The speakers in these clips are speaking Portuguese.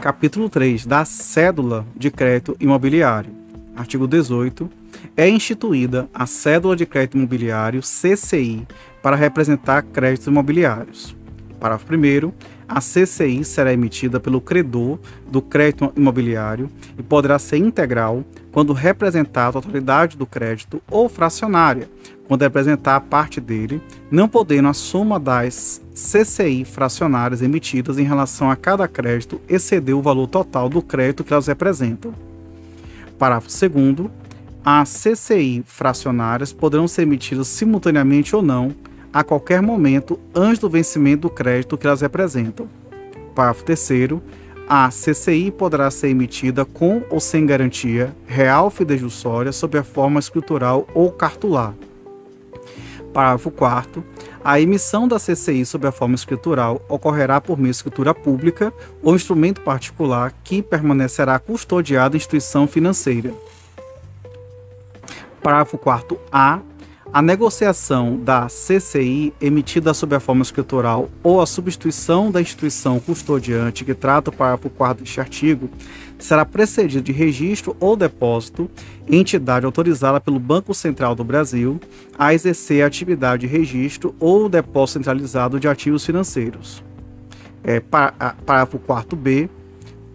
Capítulo 3 da Cédula de Crédito Imobiliário. Artigo 18. É instituída a Cédula de Crédito Imobiliário CCI para representar créditos imobiliários. Parágrafo 1 a CCI será emitida pelo credor do crédito imobiliário e poderá ser integral quando representar a totalidade do crédito ou fracionária, quando representar parte dele, não podendo a soma das CCI fracionárias emitidas em relação a cada crédito exceder o valor total do crédito que elas representam. Parágrafo 2 as CCI fracionárias poderão ser emitidas simultaneamente ou não a qualquer momento antes do vencimento do crédito que elas representam. Parágrafo 3 a CCI poderá ser emitida com ou sem garantia real fidejussória sob a forma escritural ou cartular. Parágrafo 4 a emissão da CCI sob a forma escritural ocorrerá por meio de escritura pública ou instrumento particular que permanecerá custodiado em instituição financeira. Parágrafo 4 A a negociação da CCI emitida sob a forma escritural ou a substituição da instituição custodiante que trata o parágrafo 4 deste artigo será precedida de registro ou depósito em entidade autorizada pelo Banco Central do Brasil a exercer a atividade de registro ou depósito centralizado de ativos financeiros. É, parágrafo 4b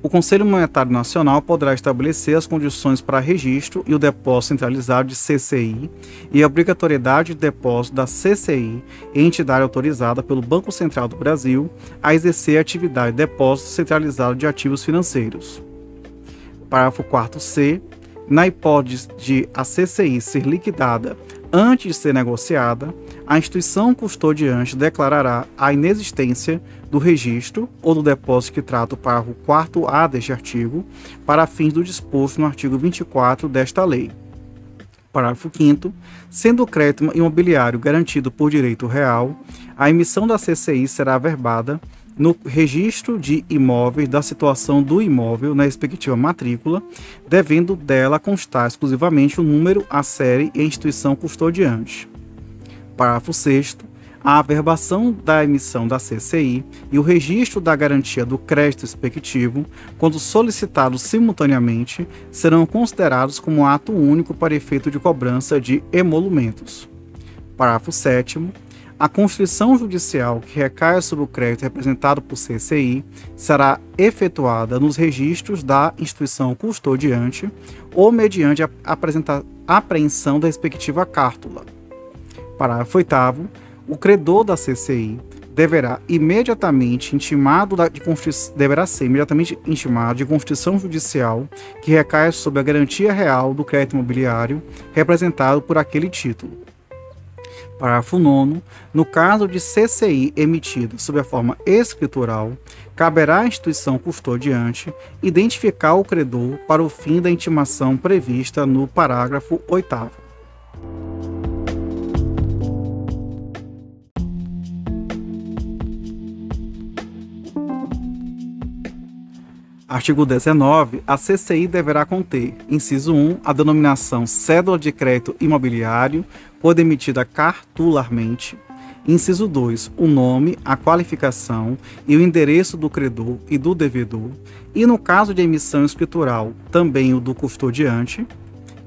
o Conselho Monetário Nacional poderá estabelecer as condições para registro e o depósito centralizado de CCI e a obrigatoriedade de depósito da CCI em entidade autorizada pelo Banco Central do Brasil a exercer a atividade de depósito centralizado de ativos financeiros. Parágrafo 4c. Na hipótese de a CCI ser liquidada antes de ser negociada, a instituição custodiante declarará a inexistência do registro ou do depósito que trata o parágrafo 4A deste artigo, para fins do disposto no artigo 24 desta lei. Parágrafo 5 Sendo o crédito imobiliário garantido por direito real, a emissão da CCI será averbada no registro de imóveis da situação do imóvel na respectiva matrícula, devendo dela constar exclusivamente o número, a série e a instituição custodiante. Parágrafo 6 a averbação da emissão da CCI e o registro da garantia do crédito expectivo, quando solicitados simultaneamente, serão considerados como ato único para efeito de cobrança de emolumentos. Parágrafo 7 a constituição judicial que recai sobre o crédito representado por CCI será efetuada nos registros da instituição custodiante ou mediante a apreensão da respectiva cártula. Parágrafo 8 o credor da CCI deverá imediatamente intimado de deverá ser imediatamente intimado de constituição judicial que recai sobre a garantia real do crédito imobiliário representado por aquele título. Parágrafo 9. No caso de CCI emitida sob a forma escritural, caberá à instituição custodiante identificar o credor para o fim da intimação prevista no parágrafo 8. Artigo 19. A CCI deverá conter, inciso 1, a denominação cédula de crédito imobiliário, quando emitida cartularmente. Inciso 2. O nome, a qualificação e o endereço do credor e do devedor. E no caso de emissão escritural, também o do custodiante.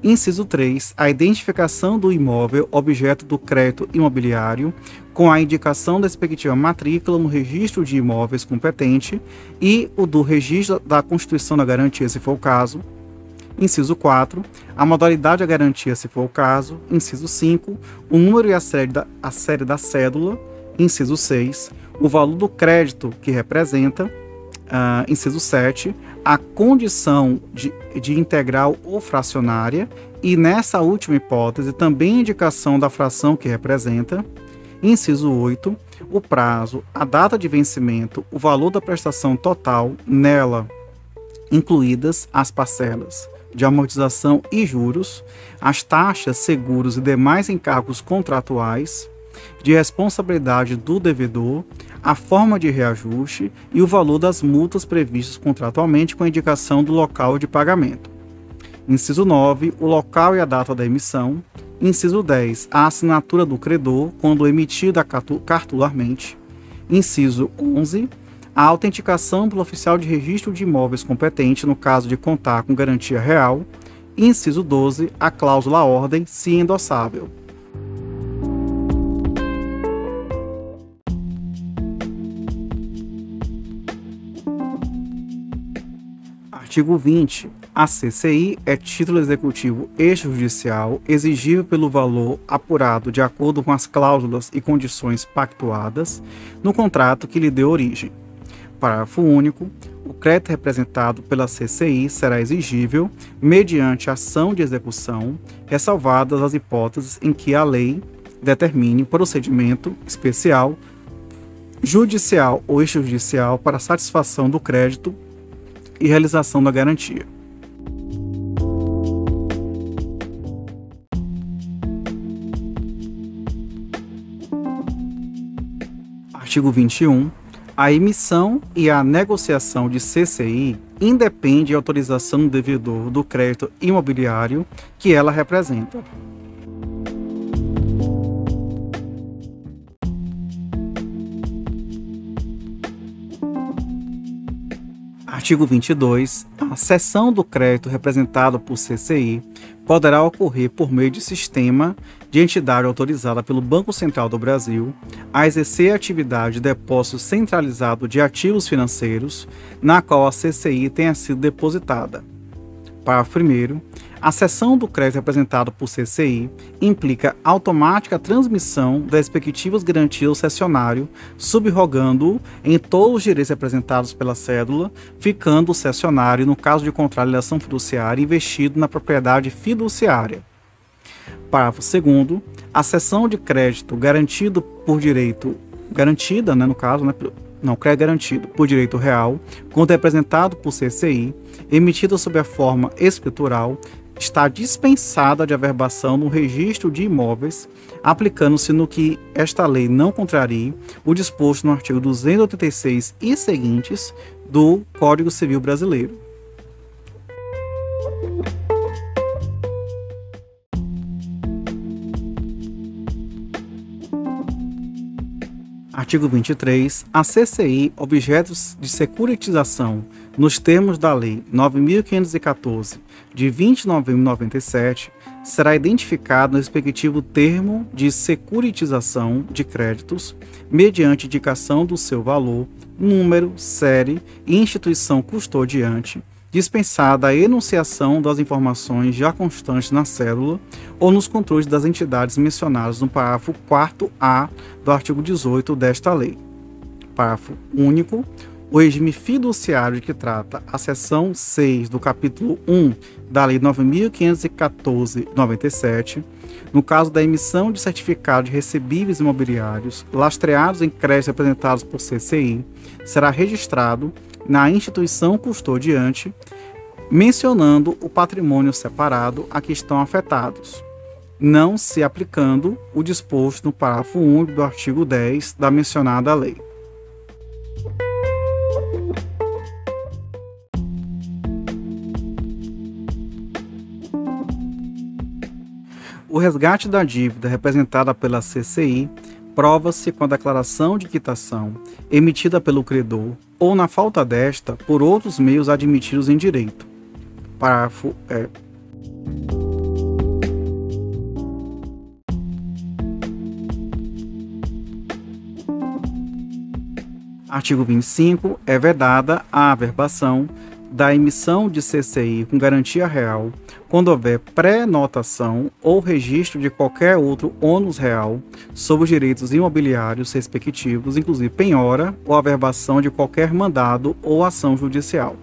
Inciso 3. A identificação do imóvel objeto do crédito imobiliário, com a indicação da respectiva matrícula no registro de imóveis competente e o do registro da constituição da garantia, se for o caso. Inciso 4. A modalidade da garantia, se for o caso. Inciso 5. O número e a série da, a série da cédula. Inciso 6. O valor do crédito que representa uh, inciso 7, a condição de, de integral ou fracionária, e nessa última hipótese também indicação da fração que representa. Inciso 8, o prazo, a data de vencimento, o valor da prestação total nela, incluídas as parcelas de amortização e juros, as taxas, seguros e demais encargos contratuais, de responsabilidade do devedor, a forma de reajuste e o valor das multas previstas contratualmente com indicação do local de pagamento. Inciso 9, o local e a data da emissão. Inciso 10, a assinatura do credor quando emitida cartularmente. Inciso 11, a autenticação pelo oficial de registro de imóveis competente no caso de contar com garantia real, inciso 12, a cláusula ordem, se endossável. Artigo 20. A CCI é título executivo extrajudicial exigível pelo valor apurado de acordo com as cláusulas e condições pactuadas no contrato que lhe deu origem. Parágrafo único. O crédito representado pela CCI será exigível mediante ação de execução, ressalvadas as hipóteses em que a lei determine procedimento especial, judicial ou extrajudicial para satisfação do crédito e realização da garantia. Artigo 21. A emissão e a negociação de CCI independe de autorização do devedor do crédito imobiliário que ela representa. Artigo 22. A cessão do crédito representado por CCI poderá ocorrer por meio de sistema de entidade autorizada pelo Banco Central do Brasil a exercer a atividade de depósito centralizado de ativos financeiros na qual a CCI tenha sido depositada. Parágrafo 1. A cessão do crédito representado por CCI implica automática transmissão das respectivas garantias ao cessionário, subrogando-o em todos os direitos representados pela cédula, ficando o cessionário, no caso de contrário ação fiduciária, investido na propriedade fiduciária. Parágrafo 2 A cessão de crédito garantido por direito garantida, né, no caso, né, não, crédito garantido por direito real, quando representado por CCI, emitido sob a forma escritural, está dispensada de averbação no registro de imóveis, aplicando-se no que esta lei não contrarie o disposto no artigo 286 e seguintes do Código Civil Brasileiro. Artigo 23. A CCI, objetos de securitização nos termos da Lei 9.514, de 20 de novembro de 97, será identificado no respectivo termo de securitização de créditos, mediante indicação do seu valor, número, série e instituição custodiante, dispensada a enunciação das informações já constantes na célula ou nos controles das entidades mencionadas no parágrafo 4A do artigo 18 desta lei. Parágrafo único. O regime fiduciário de que trata a seção 6 do capítulo 1 da Lei 9514/97, no caso da emissão de certificados de recebíveis imobiliários lastreados em créditos representados por CCI, será registrado na instituição custodiante, mencionando o patrimônio separado a que estão afetados, não se aplicando o disposto no parágrafo único do artigo 10 da mencionada lei. O resgate da dívida representada pela CCI prova-se com a declaração de quitação emitida pelo credor ou, na falta desta, por outros meios admitidos em direito. Parágrafo é. Artigo 25. É vedada a averbação da emissão de CCI com garantia real quando houver pré-notação ou registro de qualquer outro ônus real sobre os direitos imobiliários respectivos, inclusive penhora ou averbação de qualquer mandado ou ação judicial.